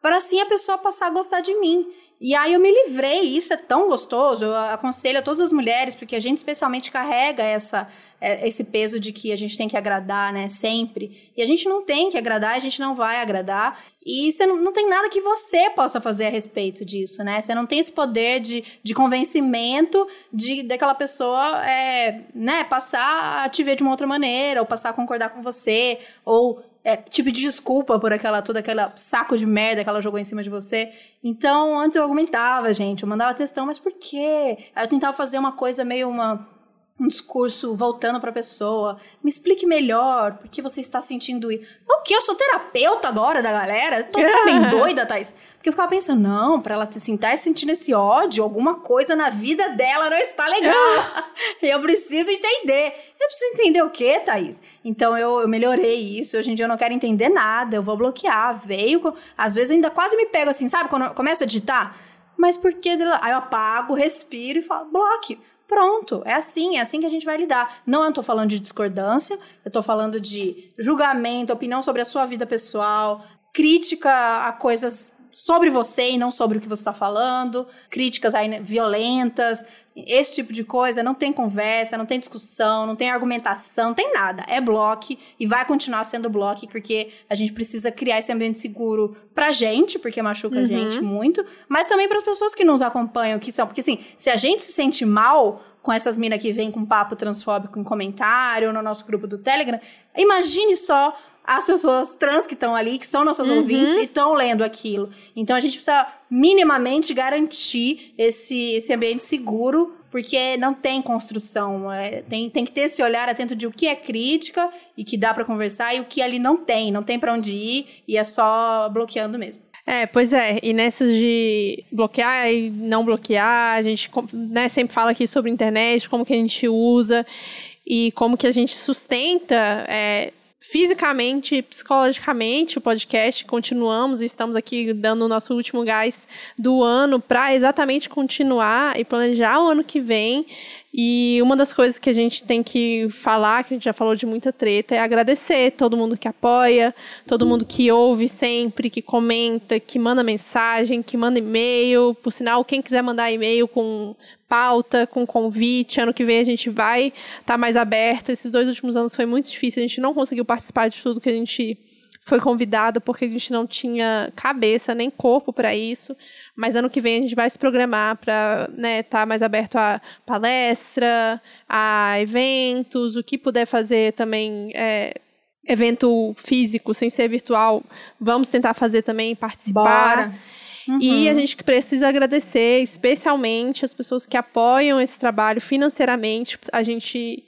para assim a pessoa passar a gostar de mim. E aí eu me livrei, isso é tão gostoso. Eu aconselho a todas as mulheres, porque a gente especialmente carrega essa é, esse peso de que a gente tem que agradar, né, sempre. E a gente não tem que agradar, a gente não vai agradar. E você não, não tem nada que você possa fazer a respeito disso, né? Você não tem esse poder de, de convencimento de daquela pessoa, é, né, passar a te ver de uma outra maneira, ou passar a concordar com você, ou é, tipo de desculpa por aquela todo aquele saco de merda que ela jogou em cima de você. Então, antes eu argumentava, gente, eu mandava textão, mas por quê? Aí eu tentava fazer uma coisa meio uma um discurso voltando para a pessoa. Me explique melhor por que você está sentindo isso. O que? Eu sou terapeuta agora da galera? Eu tô bem doida, Thais. Porque eu ficava pensando, não, para ela se sentar sentindo esse ódio, alguma coisa na vida dela não está legal. eu preciso entender. Eu preciso entender o quê, Thaís? Então eu, eu, melhorei isso. Hoje em dia eu não quero entender nada. Eu vou bloquear. Veio. Às vezes eu ainda quase me pego assim, sabe? Quando começa a digitar. Mas por que? Aí eu apago, respiro e falo, bloque. Pronto, é assim, é assim que a gente vai lidar. Não eu tô falando de discordância, eu tô falando de julgamento, opinião sobre a sua vida pessoal, crítica a coisas sobre você e não sobre o que você está falando, críticas aí, né, violentas, esse tipo de coisa, não tem conversa, não tem discussão, não tem argumentação, não tem nada. É bloco e vai continuar sendo bloco porque a gente precisa criar esse ambiente seguro pra gente, porque machuca uhum. a gente muito, mas também para as pessoas que nos acompanham, que são, porque assim, se a gente se sente mal com essas minas que vêm com papo transfóbico em comentário no nosso grupo do Telegram, imagine só as pessoas trans que estão ali, que são nossas uhum. ouvintes e estão lendo aquilo. Então a gente precisa minimamente garantir esse, esse ambiente seguro, porque não tem construção. É, tem, tem que ter esse olhar atento de o que é crítica e que dá para conversar e o que ali não tem, não tem para onde ir e é só bloqueando mesmo. É, pois é, e nessas de bloquear e não bloquear, a gente né, sempre fala aqui sobre internet, como que a gente usa e como que a gente sustenta é, fisicamente, psicologicamente o podcast. Continuamos e estamos aqui dando o nosso último gás do ano para exatamente continuar e planejar o ano que vem. E uma das coisas que a gente tem que falar, que a gente já falou de muita treta, é agradecer todo mundo que apoia, todo mundo que ouve sempre, que comenta, que manda mensagem, que manda e-mail. Por sinal, quem quiser mandar e-mail com pauta, com convite. Ano que vem a gente vai estar tá mais aberto. Esses dois últimos anos foi muito difícil, a gente não conseguiu participar de tudo que a gente foi convidado porque a gente não tinha cabeça nem corpo para isso. Mas ano que vem a gente vai se programar para estar né, tá mais aberto a palestra, a eventos, o que puder fazer também. É, evento físico, sem ser virtual, vamos tentar fazer também, participar. Bora. Uhum. E a gente precisa agradecer especialmente as pessoas que apoiam esse trabalho financeiramente. A gente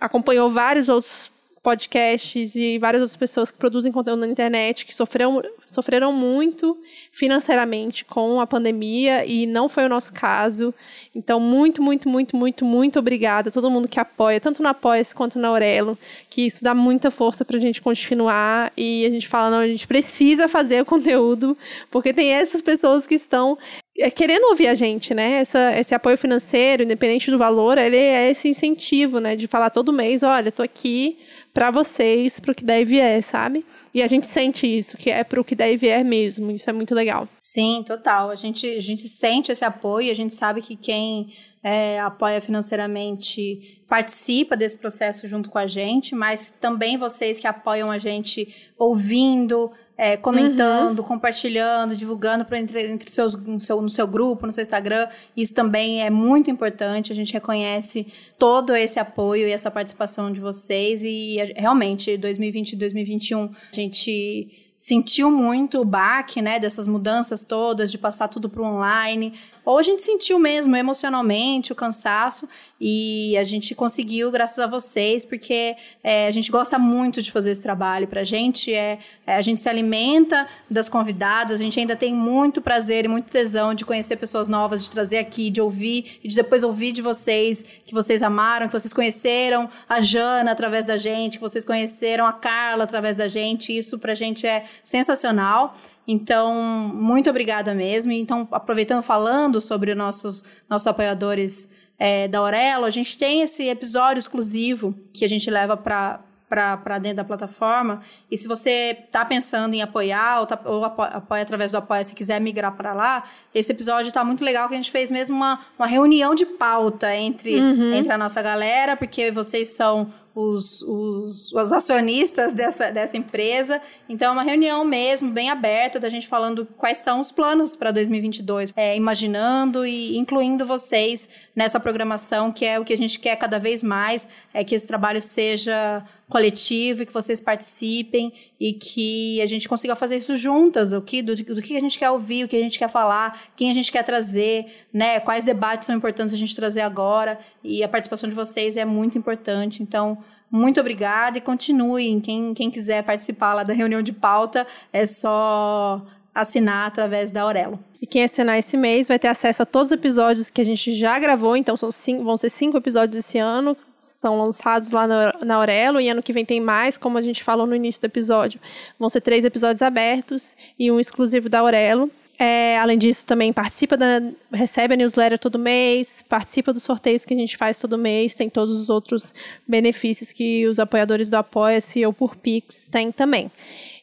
acompanhou vários outros podcasts e várias outras pessoas que produzem conteúdo na internet que sofreram, sofreram muito financeiramente com a pandemia e não foi o nosso caso. Então, muito, muito, muito, muito, muito obrigada a todo mundo que apoia, tanto no apoia quanto na Aurelo, que isso dá muita força para a gente continuar e a gente fala, não, a gente precisa fazer o conteúdo, porque tem essas pessoas que estão é, querendo ouvir a gente, né? Essa, esse apoio financeiro, independente do valor, ele é esse incentivo, né? De falar todo mês, olha, tô aqui para vocês, pro que deve é, sabe? E a gente sente isso, que é pro que deve é mesmo. Isso é muito legal. Sim, total. A gente, a gente sente esse apoio, a gente sabe que quem é, apoia financeiramente participa desse processo junto com a gente, mas também vocês que apoiam a gente ouvindo, é, comentando, uhum. compartilhando, divulgando pra, entre, entre seus, no, seu, no seu grupo, no seu Instagram. Isso também é muito importante. A gente reconhece todo esse apoio e essa participação de vocês. E realmente, 2020 e 2021, a gente sentiu muito o baque, né, dessas mudanças todas, de passar tudo para o online, ou a gente sentiu mesmo emocionalmente o cansaço e a gente conseguiu graças a vocês, porque é, a gente gosta muito de fazer esse trabalho. Para a gente é, é, a gente se alimenta das convidadas, a gente ainda tem muito prazer e muito tesão de conhecer pessoas novas, de trazer aqui, de ouvir e de depois ouvir de vocês que vocês amaram, que vocês conheceram a Jana através da gente, que vocês conheceram a Carla através da gente. Isso para a gente é sensacional. Então, muito obrigada mesmo. Então, aproveitando falando sobre nossos, nossos apoiadores é, da Aurelo, a gente tem esse episódio exclusivo que a gente leva para para dentro da plataforma. E se você está pensando em apoiar ou, tá, ou apoia, apoia, através do Apoia, se quiser migrar para lá, esse episódio está muito legal, que a gente fez mesmo uma, uma reunião de pauta entre, uhum. entre a nossa galera, porque vocês são os, os, os, acionistas dessa, dessa empresa. Então, é uma reunião mesmo, bem aberta, da gente falando quais são os planos para 2022, é, imaginando e incluindo vocês nessa programação, que é o que a gente quer cada vez mais, é que esse trabalho seja coletivo e que vocês participem e que a gente consiga fazer isso juntas, o que do, do que a gente quer ouvir, o que a gente quer falar, quem a gente quer trazer, né? Quais debates são importantes a gente trazer agora e a participação de vocês é muito importante. Então, muito obrigada e continuem. Quem, quem quiser participar lá da reunião de pauta, é só assinar através da Aurelo. E quem assinar esse mês vai ter acesso a todos os episódios que a gente já gravou, então são cinco, vão ser cinco episódios esse ano, são lançados lá na, na Aurelo, e ano que vem tem mais, como a gente falou no início do episódio. Vão ser três episódios abertos e um exclusivo da Aurelo. É, além disso, também participa da. recebe a newsletter todo mês, participa dos sorteios que a gente faz todo mês, tem todos os outros benefícios que os apoiadores do Apoia-se ou por Pix têm também.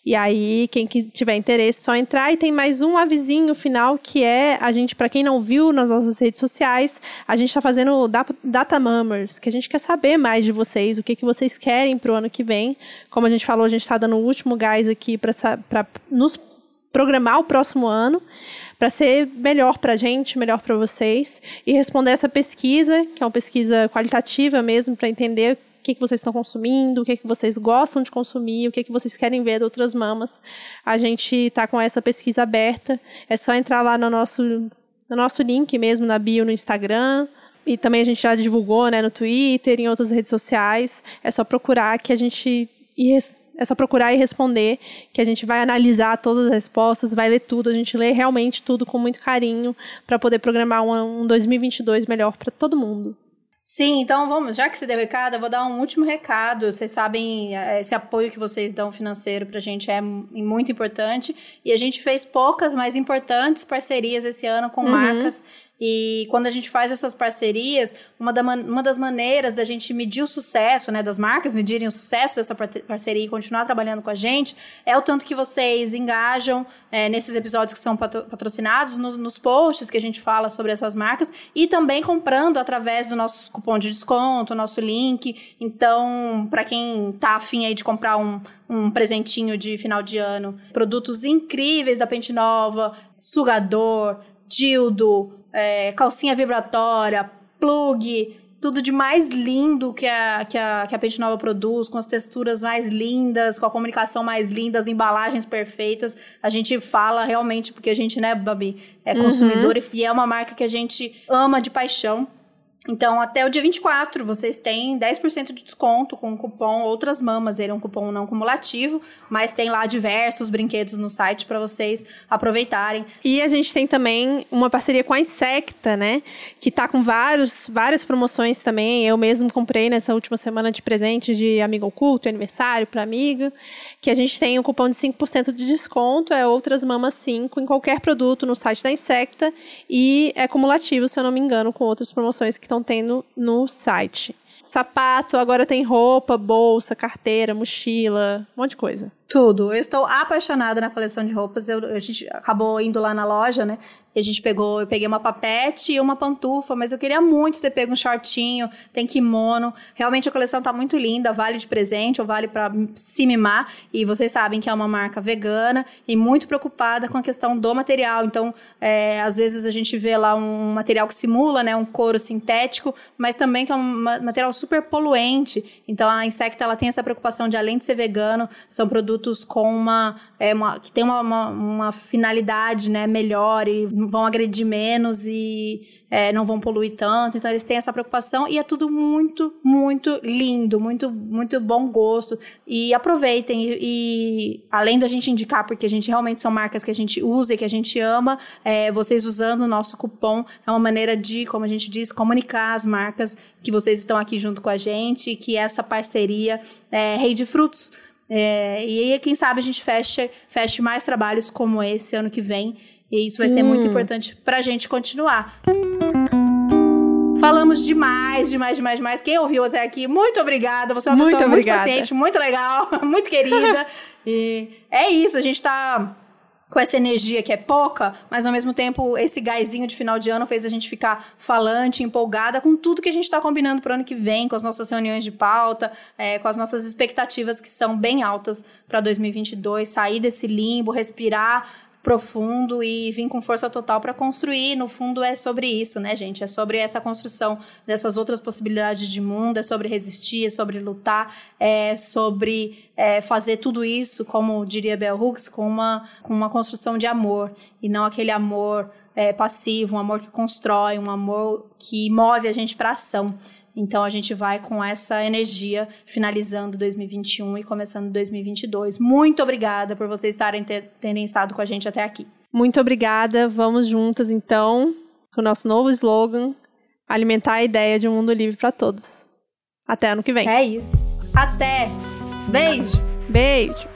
E aí, quem que tiver interesse, só entrar. E tem mais um avisinho final que é a gente, para quem não viu nas nossas redes sociais, a gente está fazendo Data Mammers, que a gente quer saber mais de vocês, o que, que vocês querem para o ano que vem. Como a gente falou, a gente está dando o último gás aqui para nos programar o próximo ano para ser melhor para a gente, melhor para vocês e responder essa pesquisa, que é uma pesquisa qualitativa mesmo, para entender o que, que vocês estão consumindo, o que, que vocês gostam de consumir, o que, que vocês querem ver de outras mamas. A gente está com essa pesquisa aberta. É só entrar lá no nosso, no nosso link mesmo, na bio no Instagram. E também a gente já divulgou né, no Twitter, em outras redes sociais. É só procurar que a gente. É só procurar e responder, que a gente vai analisar todas as respostas, vai ler tudo, a gente lê realmente tudo com muito carinho para poder programar um, um 2022 melhor para todo mundo. Sim, então vamos, já que você deu recado, eu vou dar um último recado. Vocês sabem, eh, esse apoio que vocês dão financeiro pra gente é muito importante. E a gente fez poucas, mas importantes parcerias esse ano com uhum. marcas e quando a gente faz essas parcerias, uma, da, uma das maneiras da gente medir o sucesso, né, das marcas medirem o sucesso dessa parceria e continuar trabalhando com a gente, é o tanto que vocês engajam é, nesses episódios que são patrocinados, nos, nos posts que a gente fala sobre essas marcas e também comprando através do nosso cupom de desconto, nosso link. Então, para quem tá afim aí de comprar um, um presentinho de final de ano, produtos incríveis da Pente Nova, sugador, dildo, é, calcinha vibratória, plug, tudo de mais lindo que a, que, a, que a Pente Nova produz, com as texturas mais lindas, com a comunicação mais linda, as embalagens perfeitas. A gente fala realmente, porque a gente, né, Babi, é consumidor uhum. e é uma marca que a gente ama de paixão. Então, até o dia 24, vocês têm 10% de desconto com o cupom Outras Mamas. Ele é um cupom não cumulativo, mas tem lá diversos brinquedos no site para vocês aproveitarem. E a gente tem também uma parceria com a Insecta, né? Que tá com vários, várias promoções também. Eu mesmo comprei nessa última semana de presente de amigo oculto, aniversário para amiga. Que a gente tem um cupom de 5% de desconto, é Outras Mamas 5, em qualquer produto no site da Insecta. E é cumulativo, se eu não me engano, com outras promoções que estão tendo no site. Sapato, agora tem roupa, bolsa, carteira, mochila, um monte de coisa. Tudo. Eu estou apaixonada na coleção de roupas. Eu, a gente acabou indo lá na loja, né? E a gente pegou, eu peguei uma papete e uma pantufa, mas eu queria muito ter pego um shortinho, tem kimono. Realmente a coleção tá muito linda, vale de presente ou vale para se mimar. E vocês sabem que é uma marca vegana e muito preocupada com a questão do material. Então, é, às vezes a gente vê lá um material que simula, né, um couro sintético, mas também que é um material super poluente. Então a Insecta ela tem essa preocupação de além de ser vegano, são produtos produtos com uma, é, uma que tem uma, uma, uma, finalidade né, melhor e vão agredir menos e é, não vão poluir tanto. Então eles têm essa preocupação e é tudo muito, muito lindo, muito, muito bom gosto. E aproveitem. E, e além da gente indicar, porque a gente realmente são marcas que a gente usa e que a gente ama, é, vocês usando o nosso cupom é uma maneira de, como a gente diz, comunicar as marcas que vocês estão aqui junto com a gente, que essa parceria é rei de frutos. É, e aí, quem sabe, a gente feche, feche mais trabalhos como esse ano que vem. E isso Sim. vai ser muito importante para a gente continuar. Falamos demais, demais, demais, demais. Quem ouviu até aqui, muito obrigada. Você é uma muito pessoa obrigada. muito paciente, muito legal, muito querida. e é isso, a gente tá com essa energia que é pouca, mas ao mesmo tempo esse gásinho de final de ano fez a gente ficar falante, empolgada com tudo que a gente está combinando para o ano que vem, com as nossas reuniões de pauta, é, com as nossas expectativas que são bem altas para 2022, sair desse limbo, respirar profundo e vir com força total para construir. No fundo, é sobre isso, né, gente? É sobre essa construção dessas outras possibilidades de mundo, é sobre resistir, é sobre lutar, é sobre é, fazer tudo isso, como diria Bell Hooks, com uma, com uma construção de amor e não aquele amor é, passivo, um amor que constrói, um amor que move a gente para ação. Então a gente vai com essa energia finalizando 2021 e começando 2022. Muito obrigada por vocês estarem ter, terem estado com a gente até aqui. Muito obrigada. Vamos juntas então com o nosso novo slogan: alimentar a ideia de um mundo livre para todos. Até ano que vem. É isso. Até. Beijo. Beijo.